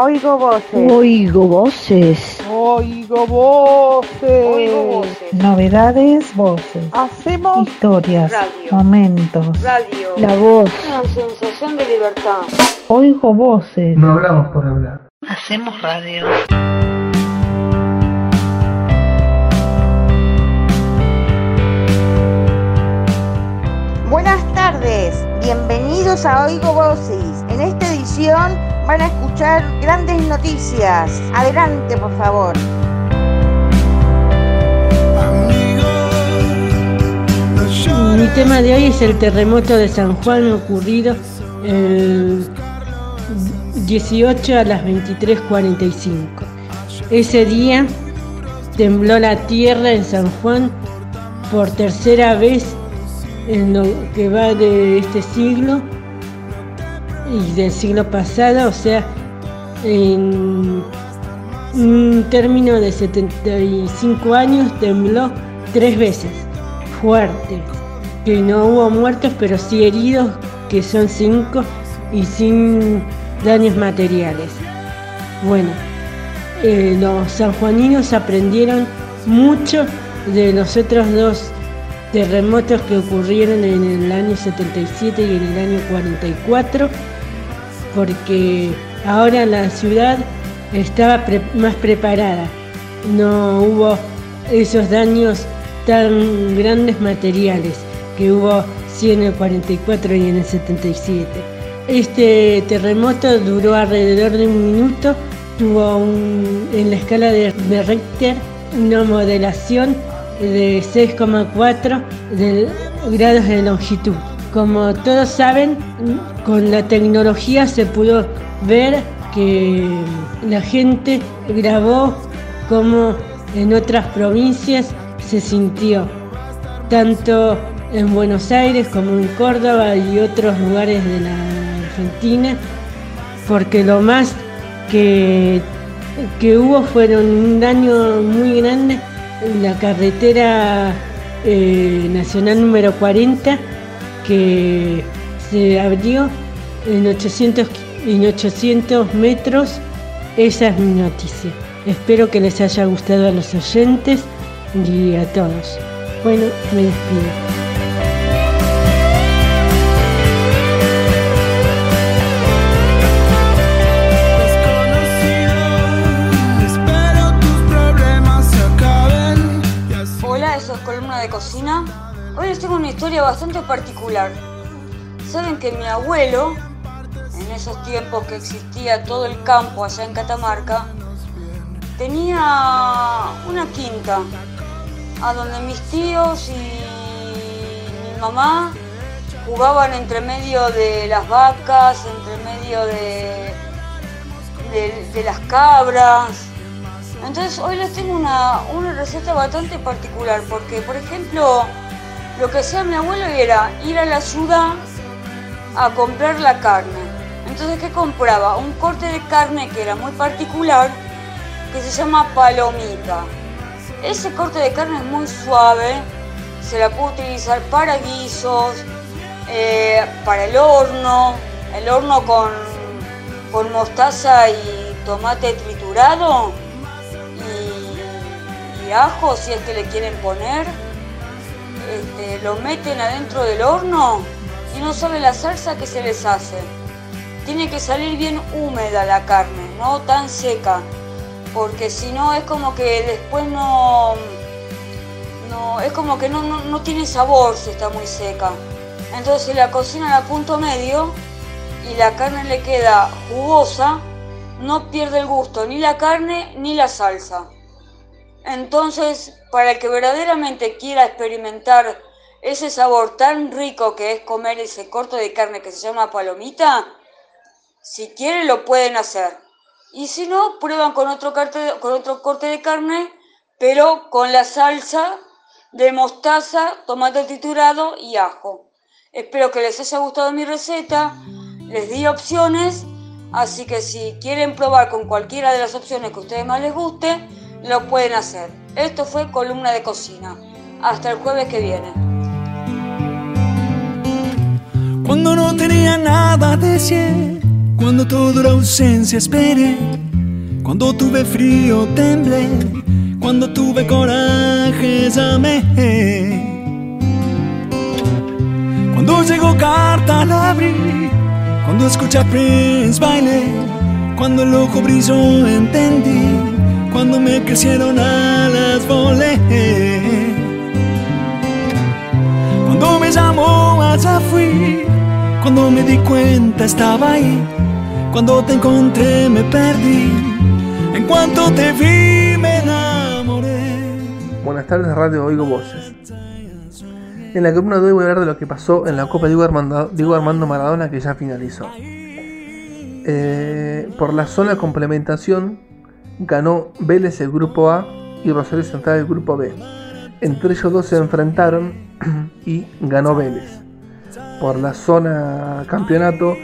Oigo voces. Oigo voces. Oigo voces. Oigo voces. Novedades, voces. Hacemos Historias, Radio. momentos. Radio. La voz. Una sensación de libertad. Oigo voces. No hablamos por hablar. Hacemos radio. Buenas tardes, bienvenidos a Oigo Voces. En esta edición van a escuchar grandes noticias. Adelante, por favor. Mi tema de hoy es el terremoto de San Juan ocurrido el 18 a las 23:45. Ese día tembló la tierra en San Juan por tercera vez en lo que va de este siglo y del siglo pasado, o sea, en un término de 75 años tembló tres veces, fuerte, que no hubo muertos, pero sí heridos, que son cinco, y sin daños materiales. Bueno, eh, los sanjuaninos aprendieron mucho de los otros dos terremotos que ocurrieron en el año 77 y en el año 44, porque ahora la ciudad estaba más preparada, no hubo esos daños tan grandes materiales que hubo sí en el 44 y en el 77. Este terremoto duró alrededor de un minuto, tuvo en la escala de, de Richter una modelación de 6,4 de grados de longitud. Como todos saben, con la tecnología se pudo ver que la gente grabó como en otras provincias se sintió, tanto en Buenos Aires como en Córdoba y otros lugares de la Argentina, porque lo más que, que hubo fueron un daño muy grande en la carretera eh, nacional número 40 que se abrió en 800, en 800 metros. Esa es mi noticia. Espero que les haya gustado a los oyentes y a todos. Bueno, me despido. Hola, eso es Columna de Cocina. Hoy les tengo una historia bastante particular. Saben que mi abuelo, en esos tiempos que existía todo el campo allá en Catamarca, tenía una quinta a donde mis tíos y mi mamá jugaban entre medio de las vacas, entre medio de, de, las cabras. Entonces hoy les tengo una, una receta bastante particular porque, por ejemplo, lo que hacía mi abuelo era ir a la ciudad a comprar la carne. Entonces, ¿qué compraba? Un corte de carne que era muy particular, que se llama palomita. Ese corte de carne es muy suave, se la puede utilizar para guisos, eh, para el horno, el horno con, con mostaza y tomate triturado y, y ajo si es que le quieren poner. Este, lo meten adentro del horno y no saben la salsa que se les hace. Tiene que salir bien húmeda la carne, no tan seca, porque si no es como que después no, no es como que no, no, no tiene sabor si está muy seca. Entonces la cocinan a punto medio y la carne le queda jugosa, no pierde el gusto ni la carne ni la salsa. Entonces, para el que verdaderamente quiera experimentar ese sabor tan rico que es comer ese corte de carne que se llama palomita, si quieren lo pueden hacer. Y si no, prueban con otro, carte- con otro corte de carne, pero con la salsa de mostaza, tomate triturado y ajo. Espero que les haya gustado mi receta, les di opciones, así que si quieren probar con cualquiera de las opciones que a ustedes más les guste, lo pueden hacer. Esto fue Columna de Cocina. Hasta el jueves que viene. Cuando no tenía nada de 100 Cuando toda la ausencia esperé, cuando tuve frío temblé, cuando tuve coraje llamé. Cuando llegó carta la abrí, cuando escuché a Prince bailé, cuando el ojo brilló entendí, cuando me crecieron alas volé. Cuando me llamó allá fui, cuando me di cuenta estaba ahí, cuando te encontré me perdí, en cuanto te vi me enamoré. Buenas tardes, Radio Oigo Voces. En la columna de hoy voy a hablar de lo que pasó en la Copa Diego Armando, Diego Armando Maradona que ya finalizó. Eh, por la sola complementación ganó Vélez el grupo A y Rosario Central el grupo B. Entre ellos dos se enfrentaron y ganó Vélez. Por la zona campeonato,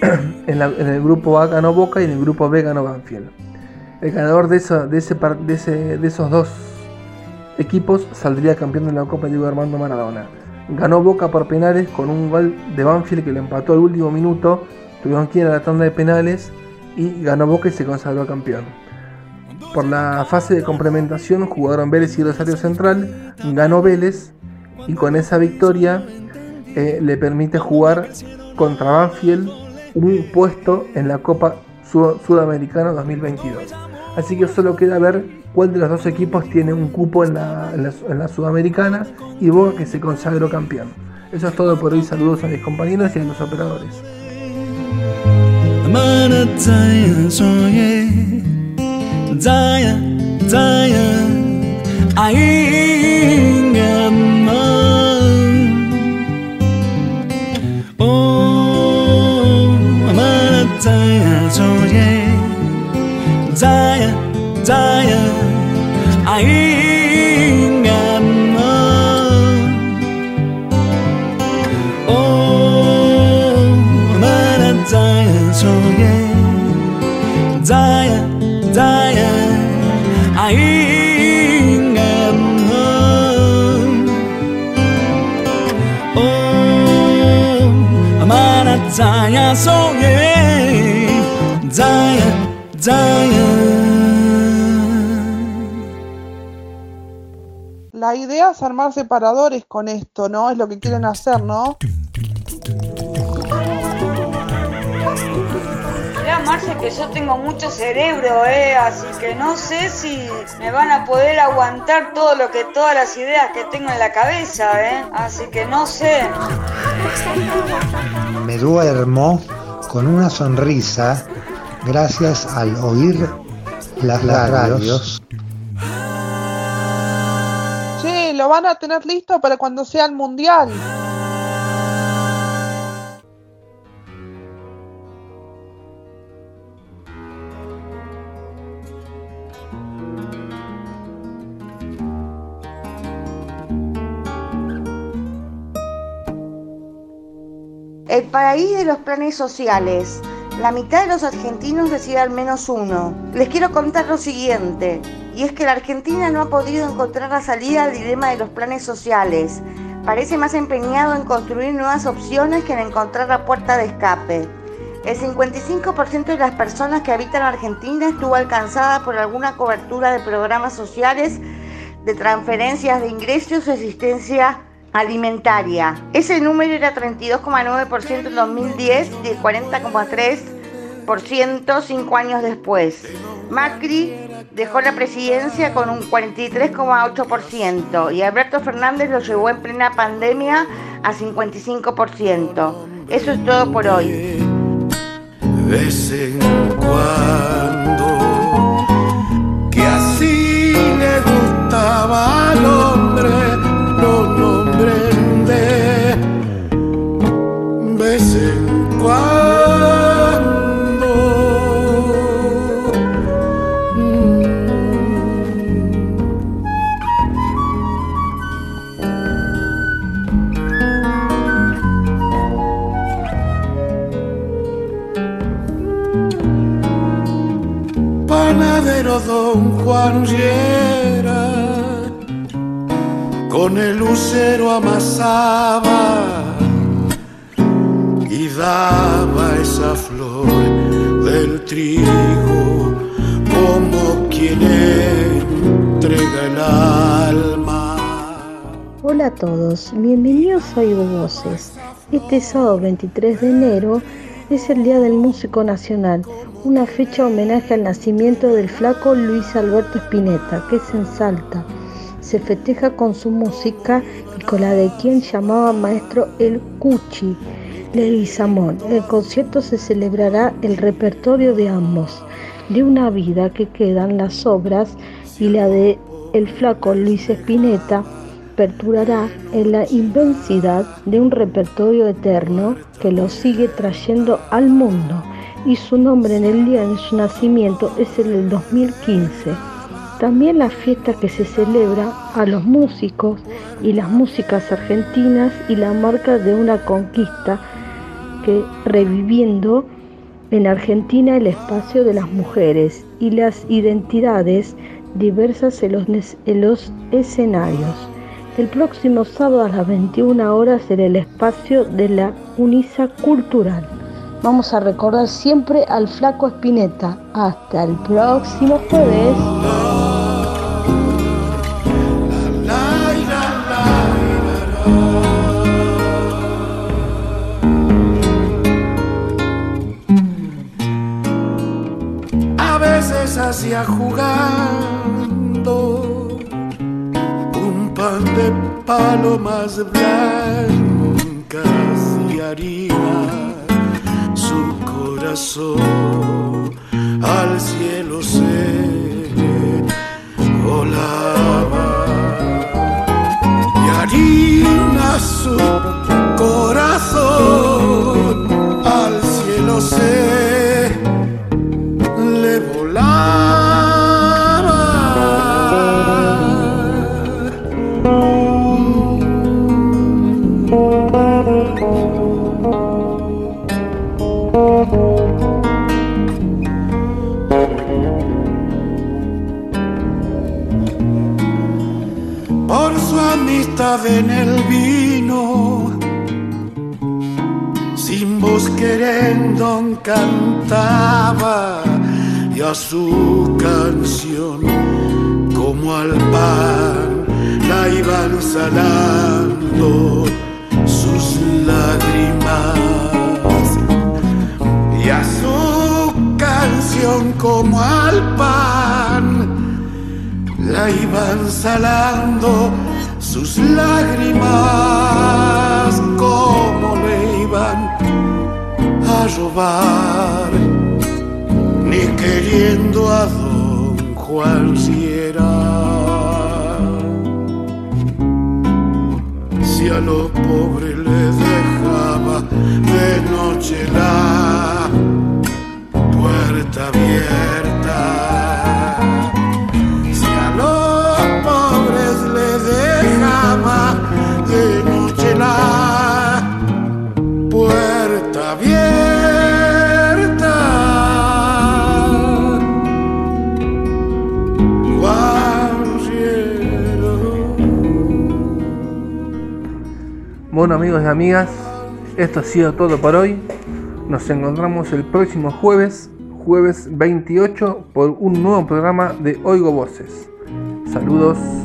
en, el grupo A ganó Boca y en el grupo B ganó Banfield. El ganador de, esa- de ese de ese- de esos dos equipos saldría campeón de la Copa Diego Armando Maradona. Ganó Boca por penales con un gol de Banfield que lo empató al último minuto. Tuvieron que ir a la tanda de penales y ganó Boca y se consagró campeón. Por la fase de complementación jugaron Vélez y Rosario Central, ganó Vélez y con esa victoria eh, le permite jugar contra Banfield un puesto en la Copa Sud- Sudamericana 2022. Así que solo queda ver cuál de los dos equipos tiene un cupo en la Sudamericana y Boca que se consagró campeón. Eso es todo por hoy. Saludos a mis compañeros y a los operadores. Zaya zaya Anh em ơi Oh, mà Zaya, cho ye Zaya giant Anh em ơi Oh, mà Zaya, cho ye Giant Amana Zaya soye Zaya, Zaya La idea es armar separadores con esto, ¿no? Es lo que quieren hacer, ¿no? Mirá, Marce, que yo tengo mucho cerebro, ¿eh? Así que no sé si me van a poder aguantar todo lo que, todas las ideas que tengo en la cabeza, ¿eh? Así que no sé. Me duermo con una sonrisa gracias al oír las, las radios. Che, lo van a tener listo para cuando sea el mundial. El país de los planes sociales. La mitad de los argentinos recibe al menos uno. Les quiero contar lo siguiente, y es que la Argentina no ha podido encontrar la salida al dilema de los planes sociales. Parece más empeñado en construir nuevas opciones que en encontrar la puerta de escape. El 55% de las personas que habitan Argentina estuvo alcanzada por alguna cobertura de programas sociales, de transferencias de ingresos asistencia alimentaria. Ese número era 32,9% en 2010 y el 40,3% cinco años después. Macri dejó la presidencia con un 43,8% y Alberto Fernández lo llevó en plena pandemia a 55%. Eso es todo por hoy. Panadero don Juan Riera con el lucero amasaba y daba esa flor del trigo como quien entrega el alma. Hola a todos, bienvenidos a Oigo Voces. Este sábado 23 de enero es el Día del Músico Nacional, una fecha homenaje al nacimiento del flaco Luis Alberto Spinetta, que es en Salta. Se festeja con su música y con la de quien llamaba maestro El Cuchi, Leguizamón. El concierto se celebrará el repertorio de ambos, de una vida que quedan las obras y la de el flaco Luis Spinetta perturará en la inmensidad de un repertorio eterno que lo sigue trayendo al mundo y su nombre en el día de su nacimiento es el del 2015. También la fiesta que se celebra a los músicos y las músicas argentinas y la marca de una conquista que reviviendo en Argentina el espacio de las mujeres y las identidades diversas en los, en los escenarios. El próximo sábado a las 21 horas en el espacio de la UNISA Cultural. Vamos a recordar siempre al flaco Espineta. Hasta el próximo jueves. A veces hacía jugando palomas blancas y harina, su corazón al cielo se volaba. Y harina su amistad en el vino. Sin voz querendo cantaba y a su canción como al pan la iban salando sus lágrimas y a su canción como al pan la iban salando sus lágrimas como le iban a robar ni queriendo a don Juan Sierra si a lo pobre le dejaba de noche la puerta abierta Bueno amigos y amigas, esto ha sido todo por hoy. Nos encontramos el próximo jueves, jueves 28, por un nuevo programa de Oigo Voces. Saludos.